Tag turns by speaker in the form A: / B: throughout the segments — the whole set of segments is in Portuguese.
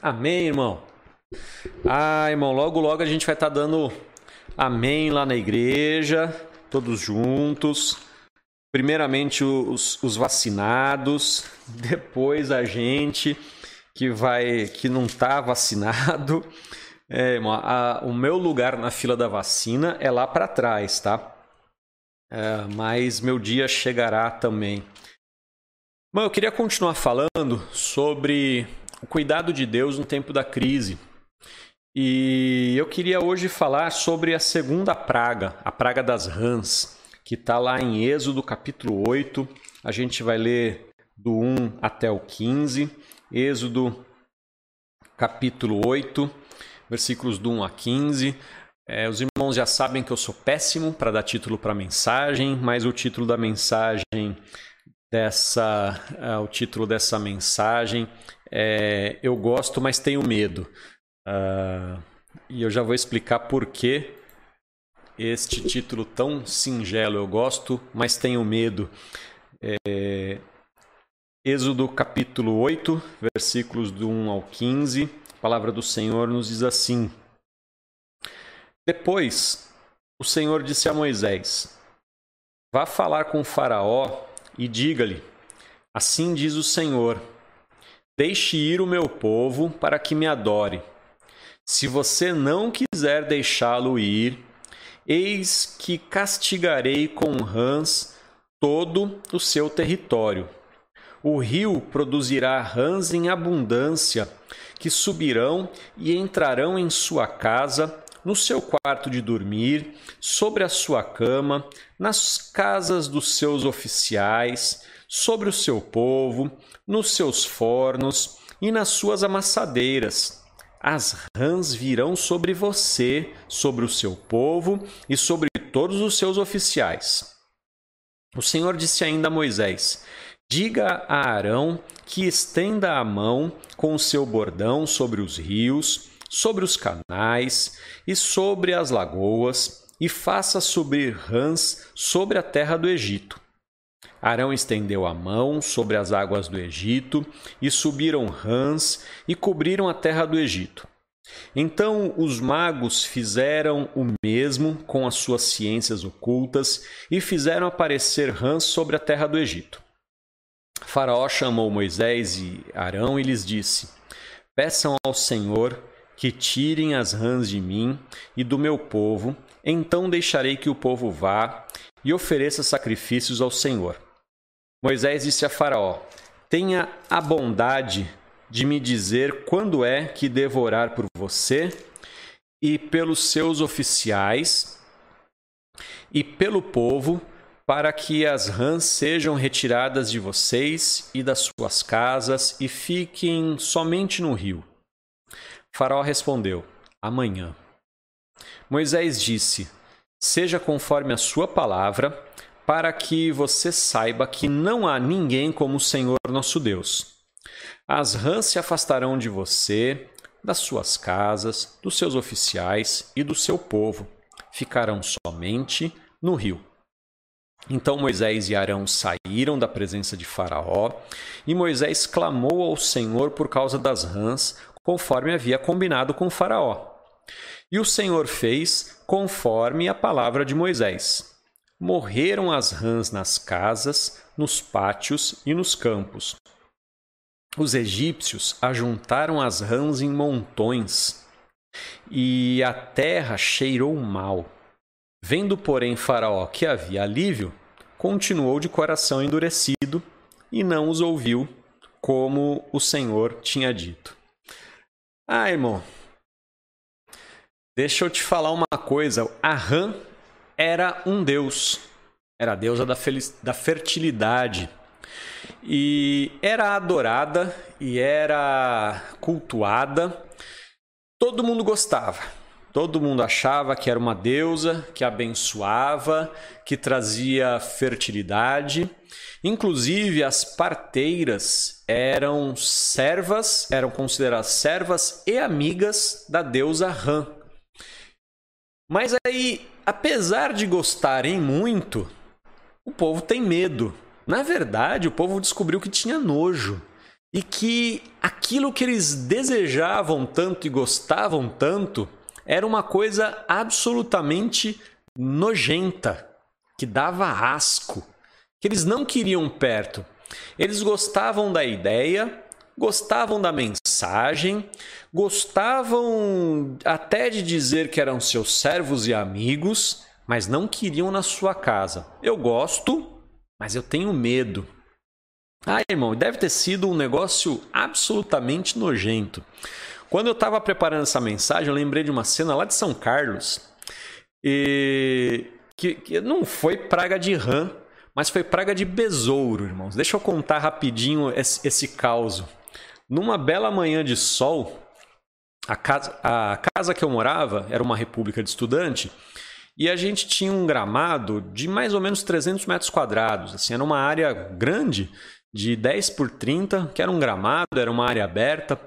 A: Amém, irmão. Ah, irmão, logo logo a gente vai estar tá dando amém lá na igreja, todos juntos. Primeiramente os, os vacinados, depois a gente que vai que não está vacinado. É, irmão, a, o meu lugar na fila da vacina é lá para trás, tá? É, mas meu dia chegará também. Bom, eu queria continuar falando sobre o cuidado de Deus no tempo da crise. E eu queria hoje falar sobre a segunda praga, a praga das rãs, que está lá em Êxodo capítulo 8. A gente vai ler do 1 até o 15. Êxodo capítulo 8, versículos do 1 a 15. É, os irmãos já sabem que eu sou péssimo para dar título para mensagem, mas o título da mensagem dessa, uh, o título dessa mensagem é Eu gosto, mas tenho medo. Uh, e eu já vou explicar por que este título tão singelo. Eu gosto, mas tenho medo. É, Êxodo capítulo 8, versículos do 1 ao 15. A palavra do Senhor nos diz assim: Depois o Senhor disse a Moisés: Vá falar com Faraó e diga-lhe: Assim diz o Senhor Deixe ir o meu povo para que me adore. Se você não quiser deixá-lo ir, eis que castigarei com rãs todo o seu território. O rio produzirá rãs em abundância, que subirão e entrarão em sua casa, no seu quarto de dormir, sobre a sua cama, nas casas dos seus oficiais, sobre o seu povo, nos seus fornos e nas suas amassadeiras. As rãs virão sobre você, sobre o seu povo e sobre todos os seus oficiais. O Senhor disse ainda a Moisés: Diga a Arão que estenda a mão com o seu bordão sobre os rios, sobre os canais e sobre as lagoas, e faça subir rãs sobre a terra do Egito. Arão estendeu a mão sobre as águas do Egito, e subiram rãs e cobriram a terra do Egito. Então os magos fizeram o mesmo com as suas ciências ocultas e fizeram aparecer rãs sobre a terra do Egito. Faraó chamou Moisés e Arão e lhes disse: Peçam ao Senhor que tirem as rãs de mim e do meu povo, então deixarei que o povo vá e ofereça sacrifícios ao Senhor. Moisés disse a Faraó: Tenha a bondade de me dizer quando é que devorar por você e pelos seus oficiais e pelo povo, para que as rãs sejam retiradas de vocês e das suas casas e fiquem somente no rio. Faraó respondeu: Amanhã. Moisés disse: Seja conforme a sua palavra para que você saiba que não há ninguém como o Senhor nosso Deus. As rãs se afastarão de você, das suas casas, dos seus oficiais e do seu povo. Ficarão somente no rio. Então Moisés e Arão saíram da presença de Faraó, e Moisés clamou ao Senhor por causa das rãs, conforme havia combinado com Faraó. E o Senhor fez conforme a palavra de Moisés. Morreram as rãs nas casas, nos pátios e nos campos. Os egípcios ajuntaram as rãs em montões, e a terra cheirou mal. Vendo, porém, Faraó que havia alívio, continuou de coração endurecido e não os ouviu, como o Senhor tinha dito. Ah, irmão, deixa eu te falar uma coisa. A rã era um deus. Era a deusa da, da fertilidade. E era adorada e era cultuada. Todo mundo gostava. Todo mundo achava que era uma deusa que abençoava, que trazia fertilidade. Inclusive, as parteiras eram servas, eram consideradas servas e amigas da deusa Ram. Mas aí apesar de gostarem muito, o povo tem medo. Na verdade, o povo descobriu que tinha nojo. e que aquilo que eles desejavam tanto e gostavam tanto era uma coisa absolutamente nojenta, que dava asco, que eles não queriam perto. Eles gostavam da ideia, gostavam da mensagem, gostavam até de dizer que eram seus servos e amigos, mas não queriam na sua casa. Eu gosto, mas eu tenho medo. Ah, irmão, deve ter sido um negócio absolutamente nojento. Quando eu estava preparando essa mensagem, eu lembrei de uma cena lá de São Carlos, e que, que não foi praga de rã, mas foi praga de besouro, irmãos. Deixa eu contar rapidinho esse, esse caos. Numa bela manhã de sol, a casa, a casa que eu morava era uma república de estudante e a gente tinha um gramado de mais ou menos 300 metros quadrados. Assim, era uma área grande de 10 por 30, que era um gramado, era uma área aberta.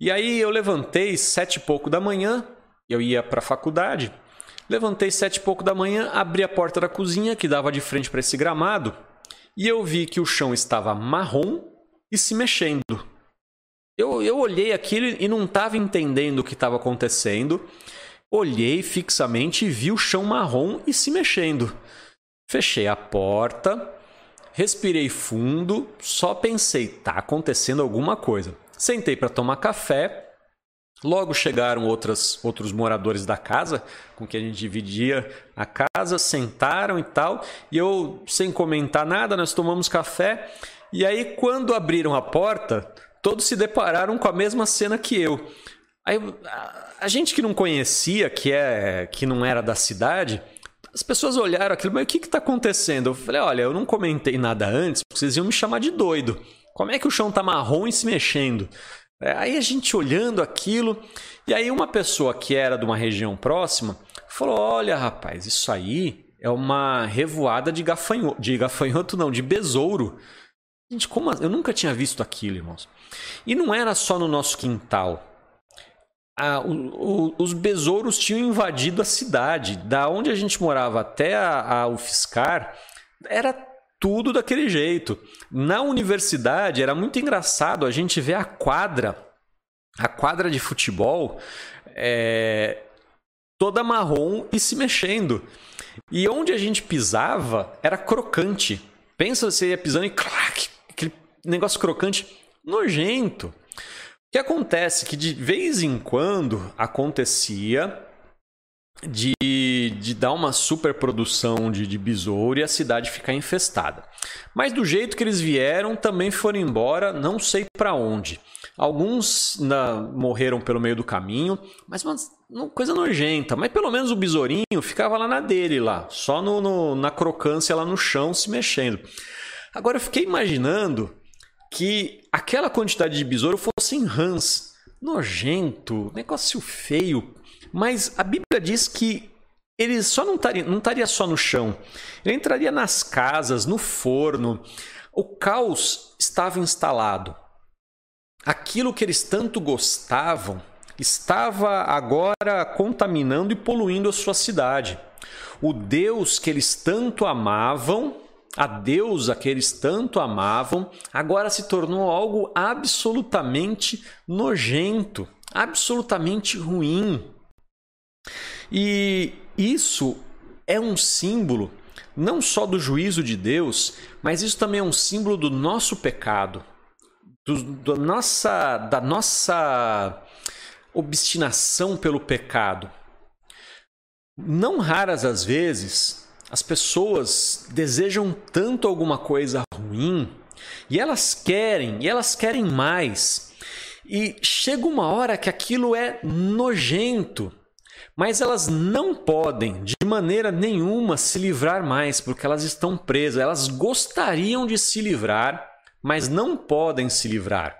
A: E aí eu levantei sete e pouco da manhã, eu ia para a faculdade. Levantei sete e pouco da manhã, abri a porta da cozinha que dava de frente para esse gramado e eu vi que o chão estava marrom e se mexendo. Eu, eu olhei aquilo e não estava entendendo o que estava acontecendo. Olhei fixamente e vi o chão marrom e se mexendo. Fechei a porta, Respirei fundo, só pensei, tá acontecendo alguma coisa. Sentei para tomar café. Logo chegaram outras, outros moradores da casa com que a gente dividia a casa, sentaram e tal. E eu, sem comentar nada, nós tomamos café. E aí, quando abriram a porta, todos se depararam com a mesma cena que eu. Aí, a, gente que não conhecia, que é que não era da cidade, as pessoas olharam aquilo, mas o que está acontecendo? Eu falei, olha, eu não comentei nada antes, porque vocês iam me chamar de doido. Como é que o chão está marrom e se mexendo? É, aí a gente olhando aquilo, e aí uma pessoa que era de uma região próxima falou: Olha, rapaz, isso aí é uma revoada de gafanhoto, de gafanhoto não, de besouro. Gente, como eu nunca tinha visto aquilo, irmãos. E não era só no nosso quintal o, o, os besouros tinham invadido a cidade. Da onde a gente morava até a, a UFSCar, era tudo daquele jeito. Na universidade era muito engraçado a gente ver a quadra, a quadra de futebol, é, toda marrom e se mexendo. E onde a gente pisava era crocante. Pensa você ia pisando e clac, aquele negócio crocante nojento que acontece que de vez em quando acontecia de, de dar uma superprodução de, de besouro e a cidade ficar infestada. Mas do jeito que eles vieram, também foram embora, não sei para onde. Alguns na, morreram pelo meio do caminho, mas uma, uma, coisa nojenta. Mas pelo menos o besourinho ficava lá na dele, lá, só no, no, na crocância lá no chão se mexendo. Agora eu fiquei imaginando que aquela quantidade de besouro fosse em rãs. Nojento, negócio feio. Mas a Bíblia diz que ele só não estaria, não estaria só no chão. Ele entraria nas casas, no forno. O caos estava instalado. Aquilo que eles tanto gostavam estava agora contaminando e poluindo a sua cidade. O Deus que eles tanto amavam a deusa que eles tanto amavam, agora se tornou algo absolutamente nojento, absolutamente ruim. E isso é um símbolo não só do juízo de Deus, mas isso também é um símbolo do nosso pecado, do, do nossa, da nossa obstinação pelo pecado. Não raras as vezes, as pessoas desejam tanto alguma coisa ruim e elas querem, e elas querem mais. E chega uma hora que aquilo é nojento, mas elas não podem de maneira nenhuma se livrar mais, porque elas estão presas. Elas gostariam de se livrar, mas não podem se livrar.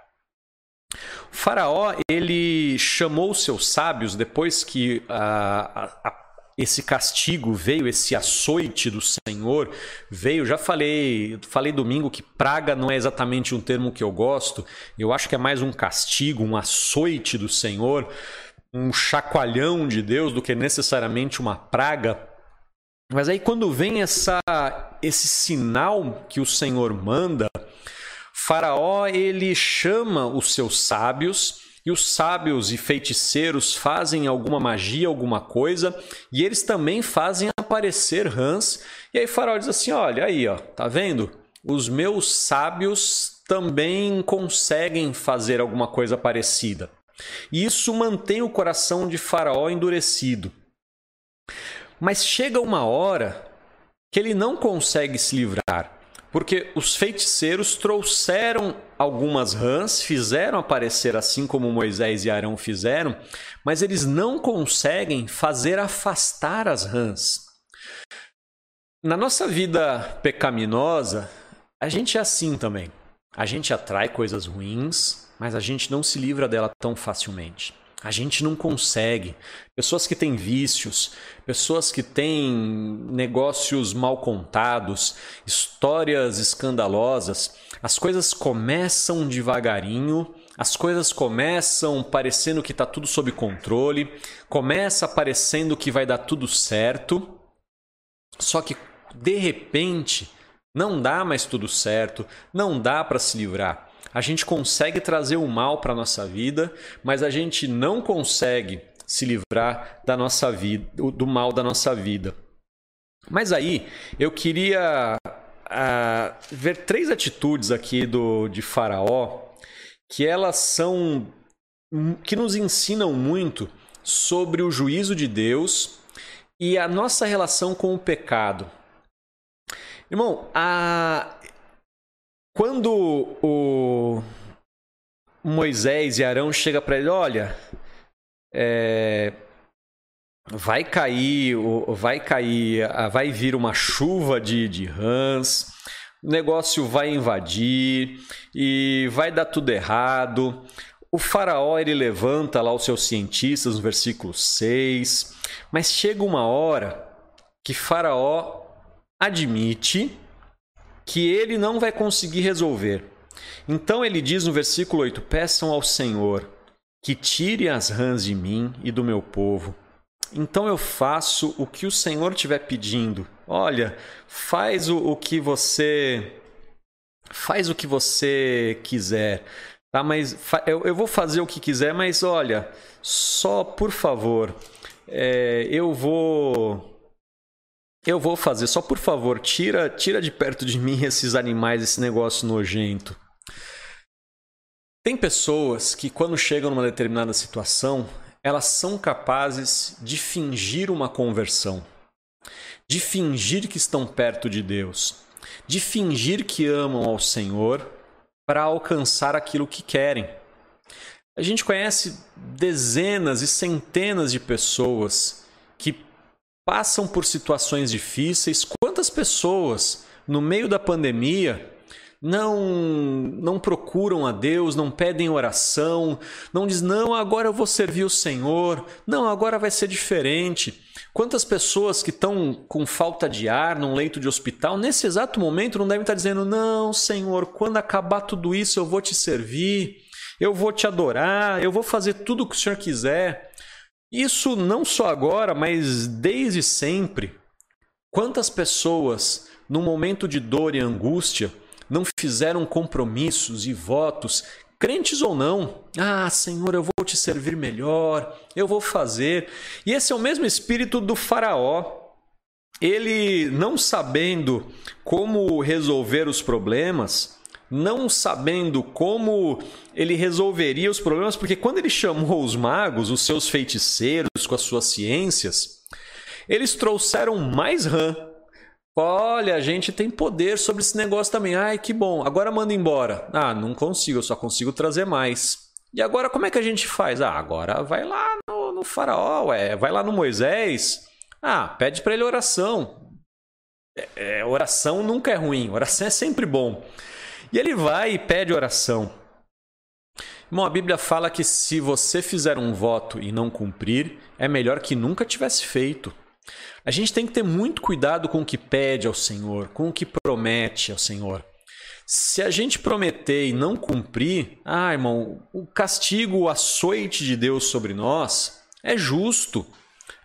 A: O faraó ele chamou seus sábios depois que a, a, esse castigo veio, esse açoite do Senhor veio. Já falei, falei domingo que praga não é exatamente um termo que eu gosto. Eu acho que é mais um castigo, um açoite do Senhor, um chacoalhão de Deus do que necessariamente uma praga. Mas aí quando vem essa esse sinal que o Senhor manda, Faraó ele chama os seus sábios e os sábios e feiticeiros fazem alguma magia, alguma coisa, e eles também fazem aparecer rãs. E aí Faraó diz assim: "Olha aí, ó, tá vendo? Os meus sábios também conseguem fazer alguma coisa parecida." E isso mantém o coração de Faraó endurecido. Mas chega uma hora que ele não consegue se livrar, porque os feiticeiros trouxeram algumas rãs, fizeram aparecer assim como Moisés e Arão fizeram, mas eles não conseguem fazer afastar as rãs. Na nossa vida pecaminosa, a gente é assim também. A gente atrai coisas ruins, mas a gente não se livra dela tão facilmente. A gente não consegue. Pessoas que têm vícios, pessoas que têm negócios mal contados, histórias escandalosas, as coisas começam devagarinho, as coisas começam parecendo que está tudo sob controle, começa parecendo que vai dar tudo certo, só que de repente não dá mais tudo certo, não dá para se livrar a gente consegue trazer o mal para a nossa vida, mas a gente não consegue se livrar da nossa vida, do mal da nossa vida. Mas aí eu queria uh, ver três atitudes aqui do, de Faraó que elas são que nos ensinam muito sobre o juízo de Deus e a nossa relação com o pecado. Irmão, a, quando o Moisés e Arão chega para ele, olha, é, vai cair, vai cair, vai vir uma chuva de, de rãs, o negócio vai invadir e vai dar tudo errado. O faraó ele levanta lá os seus cientistas no versículo 6, mas chega uma hora que faraó admite que ele não vai conseguir resolver. Então ele diz no versículo 8: Peçam ao Senhor que tire as rãs de mim e do meu povo. Então eu faço o que o Senhor estiver pedindo. Olha, faz o, o que você faz o que você quiser, tá? Mas eu, eu vou fazer o que quiser, mas olha, só por favor, é, eu vou eu vou fazer, só por favor, tira, tira de perto de mim esses animais, esse negócio nojento. Tem pessoas que quando chegam numa determinada situação, elas são capazes de fingir uma conversão, de fingir que estão perto de Deus, de fingir que amam ao Senhor para alcançar aquilo que querem. A gente conhece dezenas e centenas de pessoas que passam por situações difíceis. Quantas pessoas no meio da pandemia não não procuram a Deus, não pedem oração, não diz não, agora eu vou servir o Senhor, não, agora vai ser diferente. Quantas pessoas que estão com falta de ar num leito de hospital, nesse exato momento não devem estar dizendo: "Não, Senhor, quando acabar tudo isso eu vou te servir, eu vou te adorar, eu vou fazer tudo o que o Senhor quiser". Isso não só agora, mas desde sempre. Quantas pessoas, num momento de dor e angústia, não fizeram compromissos e votos, crentes ou não? Ah, Senhor, eu vou te servir melhor, eu vou fazer. E esse é o mesmo espírito do Faraó. Ele, não sabendo como resolver os problemas, não sabendo como ele resolveria os problemas, porque quando ele chamou os magos, os seus feiticeiros com as suas ciências, eles trouxeram mais rã. Olha, a gente tem poder sobre esse negócio também. Ai, que bom. Agora manda embora. Ah, não consigo, eu só consigo trazer mais. E agora como é que a gente faz? Ah, agora vai lá no, no faraó, ué. vai lá no Moisés. Ah, pede para ele oração. É, é, oração nunca é ruim, oração é sempre bom. E ele vai e pede oração. Bom, a Bíblia fala que se você fizer um voto e não cumprir, é melhor que nunca tivesse feito. A gente tem que ter muito cuidado com o que pede ao Senhor, com o que promete ao Senhor. Se a gente prometer e não cumprir, ah, irmão, o castigo, o açoite de Deus sobre nós é justo.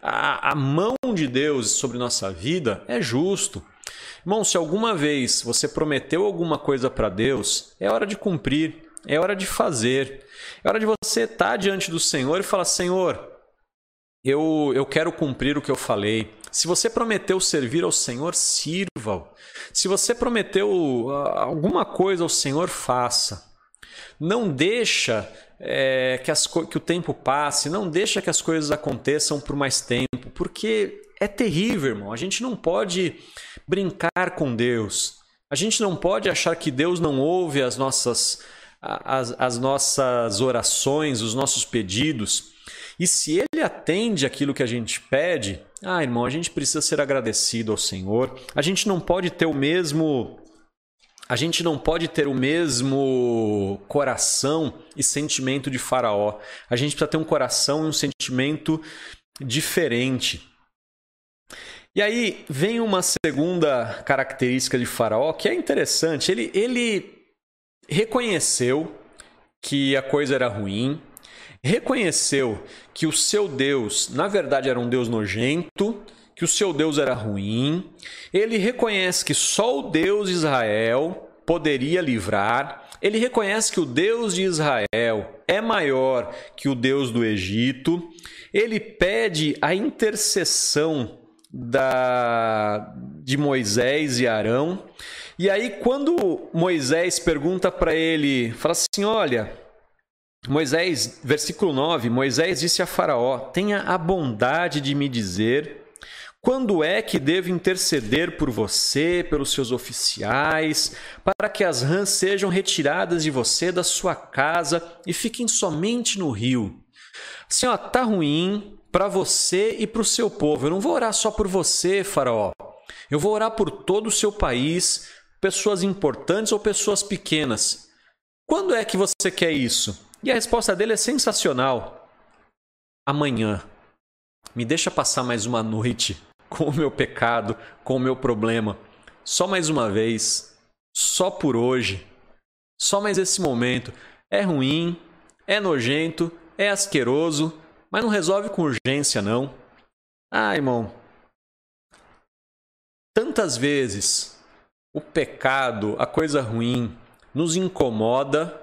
A: A, a mão de Deus sobre nossa vida é justo. Irmão, se alguma vez você prometeu alguma coisa para Deus, é hora de cumprir, é hora de fazer. É hora de você estar diante do Senhor e falar: Senhor, eu, eu quero cumprir o que eu falei. Se você prometeu servir ao Senhor, sirva-o. Se você prometeu ah, alguma coisa ao Senhor, faça. Não deixa é, que, as, que o tempo passe, não deixa que as coisas aconteçam por mais tempo, porque é terrível, irmão. A gente não pode brincar com Deus. A gente não pode achar que Deus não ouve as nossas, as, as nossas orações, os nossos pedidos. E se ele atende aquilo que a gente pede, ah, irmão, a gente precisa ser agradecido ao Senhor. A gente não pode ter o mesmo a gente não pode ter o mesmo coração e sentimento de Faraó. A gente precisa ter um coração e um sentimento diferente. E aí vem uma segunda característica de Faraó que é interessante. Ele, ele reconheceu que a coisa era ruim, reconheceu que o seu Deus, na verdade, era um Deus nojento, que o seu Deus era ruim. Ele reconhece que só o Deus de Israel poderia livrar. Ele reconhece que o Deus de Israel é maior que o Deus do Egito. Ele pede a intercessão da, de Moisés e Arão. E aí, quando Moisés pergunta para ele, fala assim: Olha, Moisés, versículo 9: Moisés disse a Faraó: Tenha a bondade de me dizer quando é que devo interceder por você, pelos seus oficiais, para que as rãs sejam retiradas de você, da sua casa e fiquem somente no rio? Assim, ó, tá ruim para você e para o seu povo. Eu não vou orar só por você, Faraó. Eu vou orar por todo o seu país, pessoas importantes ou pessoas pequenas. Quando é que você quer isso? E a resposta dele é sensacional. Amanhã. Me deixa passar mais uma noite com o meu pecado, com o meu problema. Só mais uma vez. Só por hoje. Só mais esse momento. É ruim, é nojento, é asqueroso, mas não resolve com urgência, não. Ah, irmão. Tantas vezes o pecado, a coisa ruim, nos incomoda,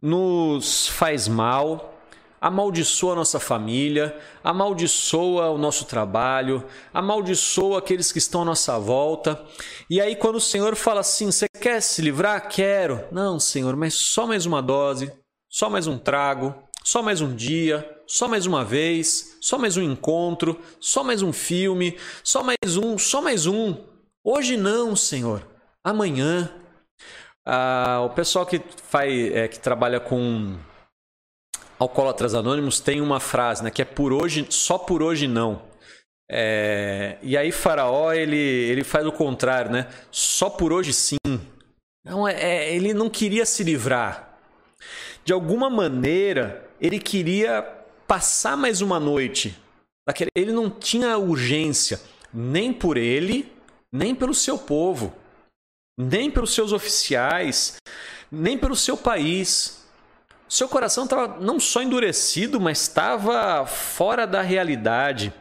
A: nos faz mal, amaldiçoa a nossa família, amaldiçoa o nosso trabalho, amaldiçoa aqueles que estão à nossa volta. E aí, quando o Senhor fala assim: Você quer se livrar? Quero. Não, Senhor, mas só mais uma dose, só mais um trago, só mais um dia, só mais uma vez, só mais um encontro, só mais um filme, só mais um, só mais um. Hoje não, Senhor. Amanhã. Ah, o pessoal que faz, é, que trabalha com alcoólatras anônimos tem uma frase, né, que é por hoje, só por hoje não. É, e aí Faraó ele, ele faz o contrário, né? Só por hoje sim. Não, é, é, ele não queria se livrar. De alguma maneira ele queria passar mais uma noite. Ele não tinha urgência nem por ele, nem pelo seu povo nem pelos seus oficiais, nem pelo seu país. Seu coração estava não só endurecido, mas estava fora da realidade,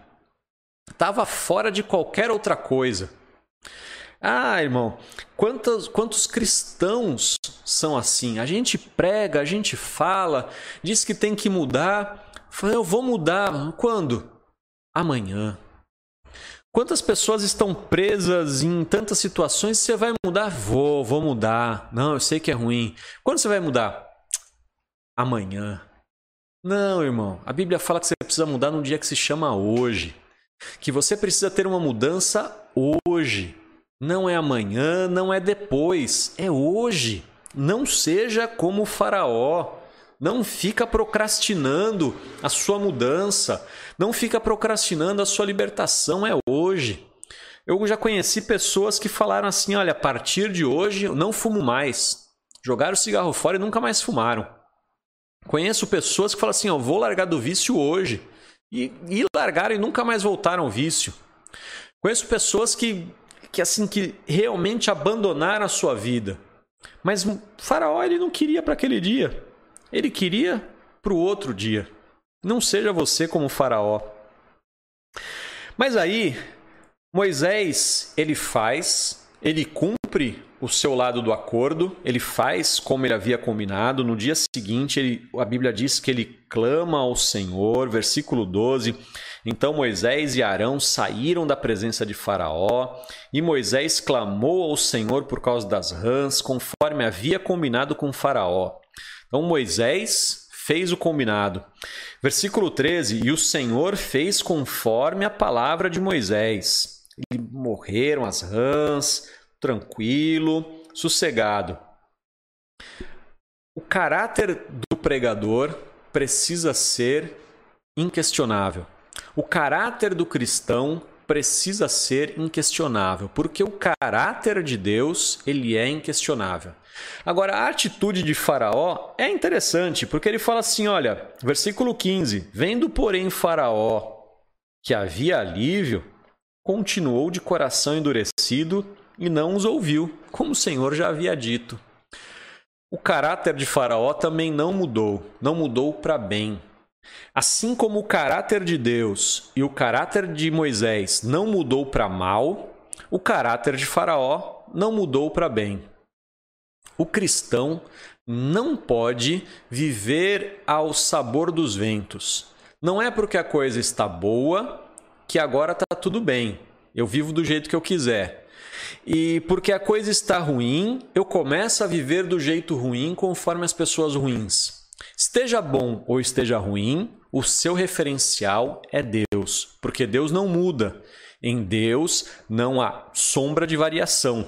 A: estava fora de qualquer outra coisa. Ah, irmão, quantos, quantos cristãos são assim? A gente prega, a gente fala, diz que tem que mudar. Eu vou mudar. Quando? Amanhã. Quantas pessoas estão presas em tantas situações? Você vai mudar? Vou, vou mudar. Não, eu sei que é ruim. Quando você vai mudar? Amanhã. Não, irmão. A Bíblia fala que você precisa mudar num dia que se chama hoje. Que você precisa ter uma mudança hoje. Não é amanhã, não é depois. É hoje. Não seja como o Faraó. Não fica procrastinando a sua mudança. Não fica procrastinando a sua libertação. É hoje. Eu já conheci pessoas que falaram assim: olha, a partir de hoje eu não fumo mais. Jogaram o cigarro fora e nunca mais fumaram. Conheço pessoas que falam assim: eu vou largar do vício hoje. E, e largaram e nunca mais voltaram ao vício. Conheço pessoas que, que assim que realmente abandonaram a sua vida. Mas faraó ele não queria para aquele dia. Ele queria para o outro dia. Não seja você como Faraó. Mas aí, Moisés, ele faz ele cumpre o seu lado do acordo, ele faz como ele havia combinado. No dia seguinte, ele, a Bíblia diz que ele clama ao Senhor, versículo 12. Então Moisés e Arão saíram da presença de Faraó, e Moisés clamou ao Senhor por causa das rãs, conforme havia combinado com Faraó. Então Moisés fez o combinado. Versículo 13: E o Senhor fez conforme a palavra de Moisés. E morreram as rãs, tranquilo, sossegado. O caráter do pregador precisa ser inquestionável. O caráter do cristão precisa ser inquestionável, porque o caráter de Deus, ele é inquestionável. Agora, a atitude de Faraó é interessante, porque ele fala assim, olha, versículo 15: "Vendo, porém, Faraó que havia alívio, continuou de coração endurecido e não os ouviu, como o Senhor já havia dito. O caráter de Faraó também não mudou, não mudou para bem. Assim como o caráter de Deus e o caráter de Moisés não mudou para mal, o caráter de Faraó não mudou para bem. O cristão não pode viver ao sabor dos ventos. Não é porque a coisa está boa que agora está tudo bem. Eu vivo do jeito que eu quiser. E porque a coisa está ruim, eu começo a viver do jeito ruim conforme as pessoas ruins. Esteja bom ou esteja ruim, o seu referencial é Deus, porque Deus não muda. Em Deus não há sombra de variação.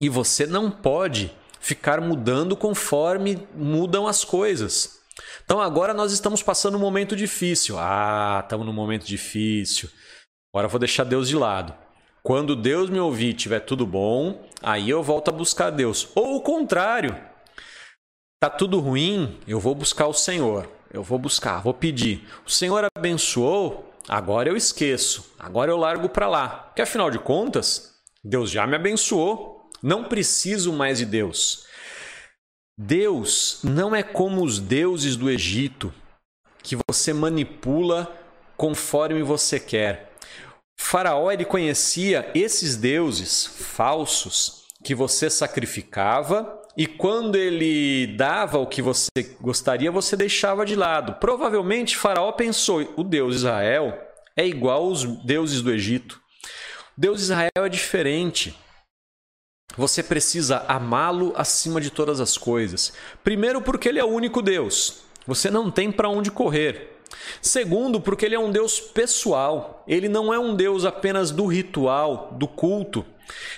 A: E você não pode ficar mudando conforme mudam as coisas. Então agora nós estamos passando um momento difícil. Ah, estamos num momento difícil. Agora eu vou deixar Deus de lado. Quando Deus me ouvir e tiver tudo bom, aí eu volto a buscar Deus. Ou o contrário. Tá tudo ruim, eu vou buscar o Senhor. Eu vou buscar, vou pedir. O Senhor abençoou, agora eu esqueço. Agora eu largo para lá. Porque afinal de contas, Deus já me abençoou. Não preciso mais de Deus. Deus não é como os deuses do Egito, que você manipula conforme você quer. Faraó ele conhecia esses deuses falsos que você sacrificava e quando ele dava o que você gostaria, você deixava de lado. Provavelmente Faraó pensou: o Deus Israel é igual aos deuses do Egito. O Deus Israel é diferente. Você precisa amá-lo acima de todas as coisas. Primeiro, porque ele é o único Deus. Você não tem para onde correr. Segundo, porque ele é um Deus pessoal. Ele não é um Deus apenas do ritual, do culto.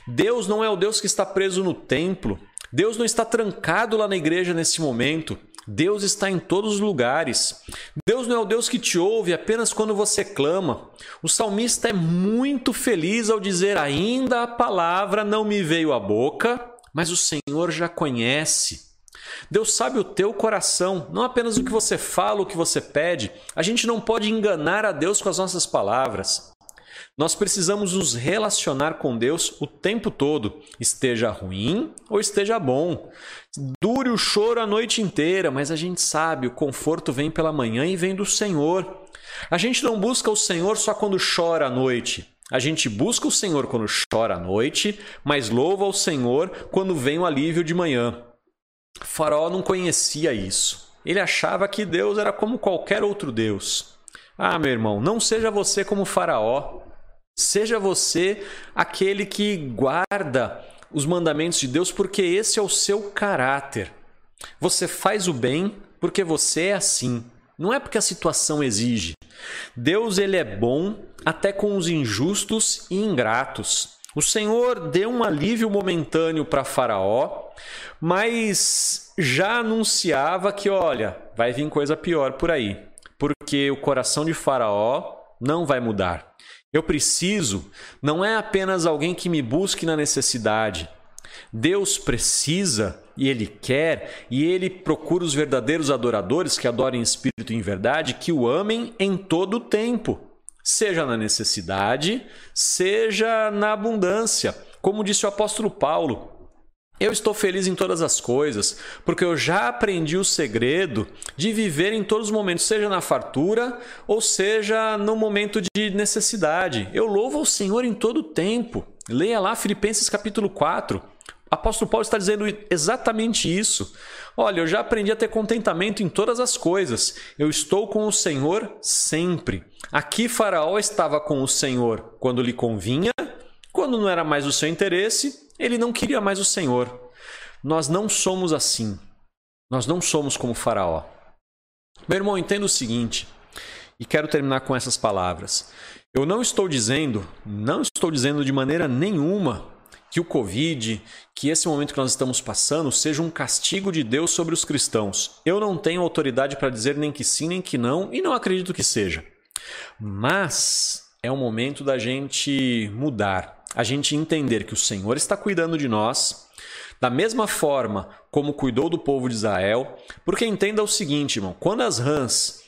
A: Deus não é o Deus que está preso no templo. Deus não está trancado lá na igreja nesse momento. Deus está em todos os lugares. Deus não é o Deus que te ouve apenas quando você clama. O salmista é muito feliz ao dizer: Ainda a palavra não me veio à boca, mas o Senhor já conhece. Deus sabe o teu coração, não apenas o que você fala, o que você pede. A gente não pode enganar a Deus com as nossas palavras. Nós precisamos nos relacionar com Deus o tempo todo, esteja ruim ou esteja bom. Dure o choro a noite inteira, mas a gente sabe, o conforto vem pela manhã e vem do Senhor. A gente não busca o Senhor só quando chora à noite. A gente busca o Senhor quando chora à noite, mas louva o Senhor quando vem o alívio de manhã. Faraó não conhecia isso. Ele achava que Deus era como qualquer outro Deus. Ah, meu irmão, não seja você como Faraó. Seja você aquele que guarda os mandamentos de Deus, porque esse é o seu caráter. Você faz o bem porque você é assim. Não é porque a situação exige. Deus ele é bom até com os injustos e ingratos. O Senhor deu um alívio momentâneo para Faraó, mas já anunciava que, olha, vai vir coisa pior por aí, porque o coração de Faraó não vai mudar. Eu preciso não é apenas alguém que me busque na necessidade. Deus precisa e Ele quer, e Ele procura os verdadeiros adoradores que adorem espírito e em verdade, que o amem em todo o tempo seja na necessidade, seja na abundância. Como disse o apóstolo Paulo, eu estou feliz em todas as coisas, porque eu já aprendi o segredo de viver em todos os momentos, seja na fartura ou seja no momento de necessidade. Eu louvo ao Senhor em todo o tempo. Leia lá Filipenses capítulo 4. O apóstolo Paulo está dizendo exatamente isso. Olha, eu já aprendi a ter contentamento em todas as coisas. Eu estou com o Senhor sempre. Aqui Faraó estava com o Senhor quando lhe convinha, quando não era mais o seu interesse, ele não queria mais o Senhor. Nós não somos assim. Nós não somos como Faraó. Meu irmão, entenda o seguinte, e quero terminar com essas palavras. Eu não estou dizendo, não estou dizendo de maneira nenhuma que o Covid, que esse momento que nós estamos passando, seja um castigo de Deus sobre os cristãos. Eu não tenho autoridade para dizer nem que sim, nem que não, e não acredito que seja. Mas é o momento da gente mudar, a gente entender que o Senhor está cuidando de nós, da mesma forma como cuidou do povo de Israel, porque entenda o seguinte, irmão: quando as rãs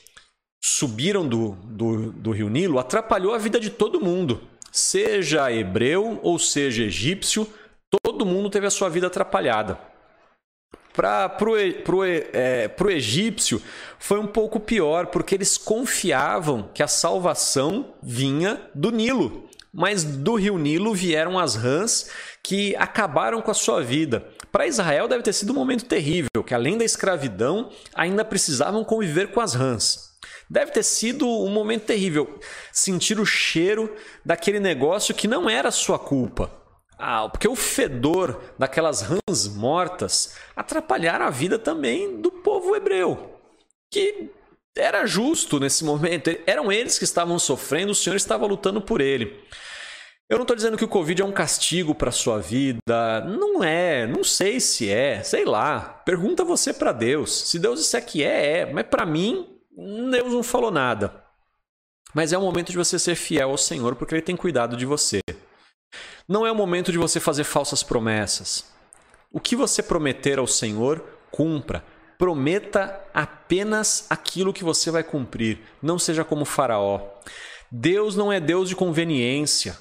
A: subiram do, do, do rio Nilo, atrapalhou a vida de todo mundo seja hebreu ou seja egípcio, todo mundo teve a sua vida atrapalhada. Para o é, egípcio foi um pouco pior, porque eles confiavam que a salvação vinha do Nilo. Mas do rio Nilo vieram as rãs que acabaram com a sua vida. Para Israel deve ter sido um momento terrível, que além da escravidão, ainda precisavam conviver com as rãs. Deve ter sido um momento terrível sentir o cheiro daquele negócio que não era sua culpa. Ah, porque o fedor daquelas rãs mortas atrapalharam a vida também do povo hebreu, que era justo nesse momento. Eram eles que estavam sofrendo, o Senhor estava lutando por ele. Eu não estou dizendo que o Covid é um castigo para sua vida. Não é, não sei se é, sei lá. Pergunta você para Deus. Se Deus disser que é, é. Mas para mim, Deus não falou nada. Mas é o momento de você ser fiel ao Senhor, porque Ele tem cuidado de você. Não é o momento de você fazer falsas promessas. O que você prometer ao Senhor, cumpra. Prometa apenas aquilo que você vai cumprir. Não seja como Faraó. Deus não é Deus de conveniência.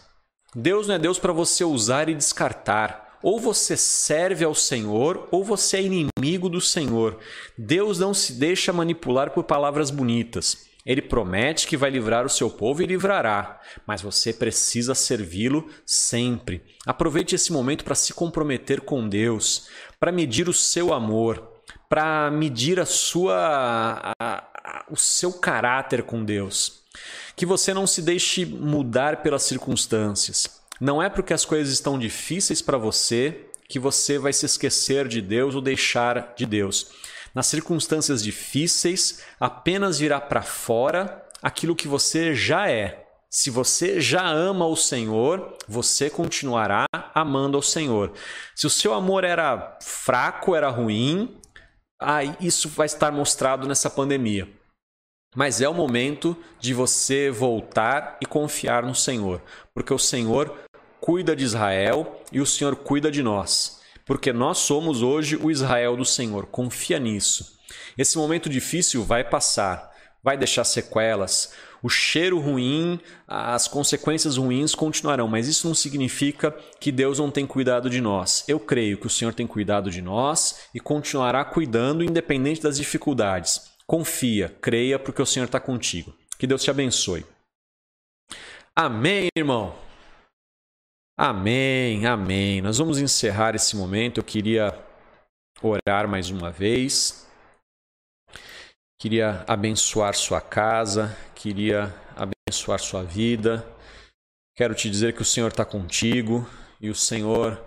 A: Deus não é Deus para você usar e descartar. Ou você serve ao Senhor, ou você é inimigo do Senhor. Deus não se deixa manipular por palavras bonitas. Ele promete que vai livrar o seu povo e livrará, mas você precisa servi-lo sempre. Aproveite esse momento para se comprometer com Deus, para medir o seu amor, para medir a sua, a, a, o seu caráter com Deus. Que você não se deixe mudar pelas circunstâncias. Não é porque as coisas estão difíceis para você que você vai se esquecer de Deus ou deixar de Deus. Nas circunstâncias difíceis, apenas virá para fora aquilo que você já é. Se você já ama o Senhor, você continuará amando ao Senhor. Se o seu amor era fraco, era ruim, aí isso vai estar mostrado nessa pandemia. Mas é o momento de você voltar e confiar no Senhor, porque o Senhor cuida de Israel e o Senhor cuida de nós, porque nós somos hoje o Israel do Senhor. Confia nisso. Esse momento difícil vai passar, vai deixar sequelas. O cheiro ruim, as consequências ruins continuarão, mas isso não significa que Deus não tem cuidado de nós. Eu creio que o Senhor tem cuidado de nós e continuará cuidando, independente das dificuldades. Confia, creia, porque o Senhor está contigo. Que Deus te abençoe. Amém, irmão. Amém, amém. Nós vamos encerrar esse momento. Eu queria orar mais uma vez. Queria abençoar sua casa, queria abençoar sua vida. Quero te dizer que o Senhor está contigo e o Senhor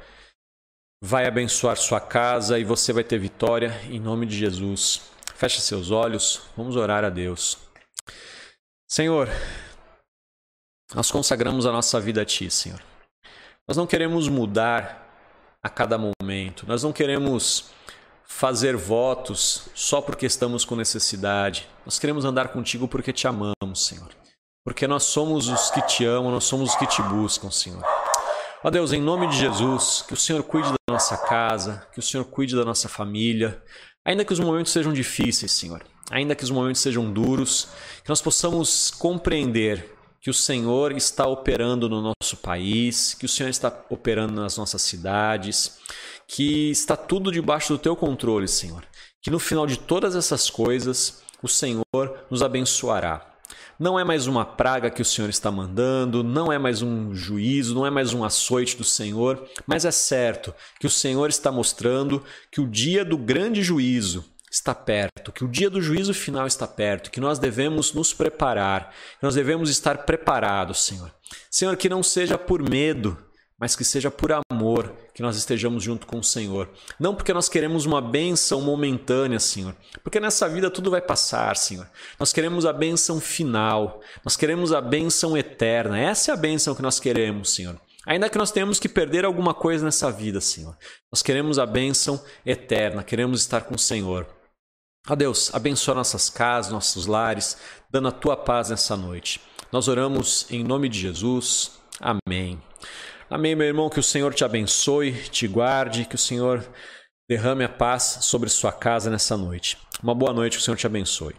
A: vai abençoar sua casa e você vai ter vitória em nome de Jesus. Feche seus olhos, vamos orar a Deus. Senhor, nós consagramos a nossa vida a Ti, Senhor. Nós não queremos mudar a cada momento. Nós não queremos fazer votos só porque estamos com necessidade. Nós queremos andar contigo porque te amamos, Senhor. Porque nós somos os que te amam, nós somos os que te buscam, Senhor. Ó Deus, em nome de Jesus, que o Senhor cuide da nossa casa, que o Senhor cuide da nossa família, ainda que os momentos sejam difíceis, Senhor, ainda que os momentos sejam duros, que nós possamos compreender que o Senhor está operando no nosso país, que o Senhor está operando nas nossas cidades, que está tudo debaixo do teu controle, Senhor. Que no final de todas essas coisas, o Senhor nos abençoará. Não é mais uma praga que o Senhor está mandando, não é mais um juízo, não é mais um açoite do Senhor, mas é certo que o Senhor está mostrando que o dia do grande juízo está perto, que o dia do juízo final está perto, que nós devemos nos preparar, que nós devemos estar preparados, Senhor. Senhor, que não seja por medo, mas que seja por amor que nós estejamos junto com o Senhor. Não porque nós queremos uma benção momentânea, Senhor, porque nessa vida tudo vai passar, Senhor. Nós queremos a benção final, nós queremos a benção eterna. Essa é a benção que nós queremos, Senhor. Ainda que nós tenhamos que perder alguma coisa nessa vida, Senhor. Nós queremos a bênção eterna, queremos estar com o Senhor. Ó Deus, abençoa nossas casas, nossos lares, dando a tua paz nessa noite. Nós oramos em nome de Jesus. Amém. Amém, meu irmão. Que o Senhor te abençoe, te guarde, que o Senhor derrame a paz sobre sua casa nessa noite. Uma boa noite, que o Senhor te abençoe.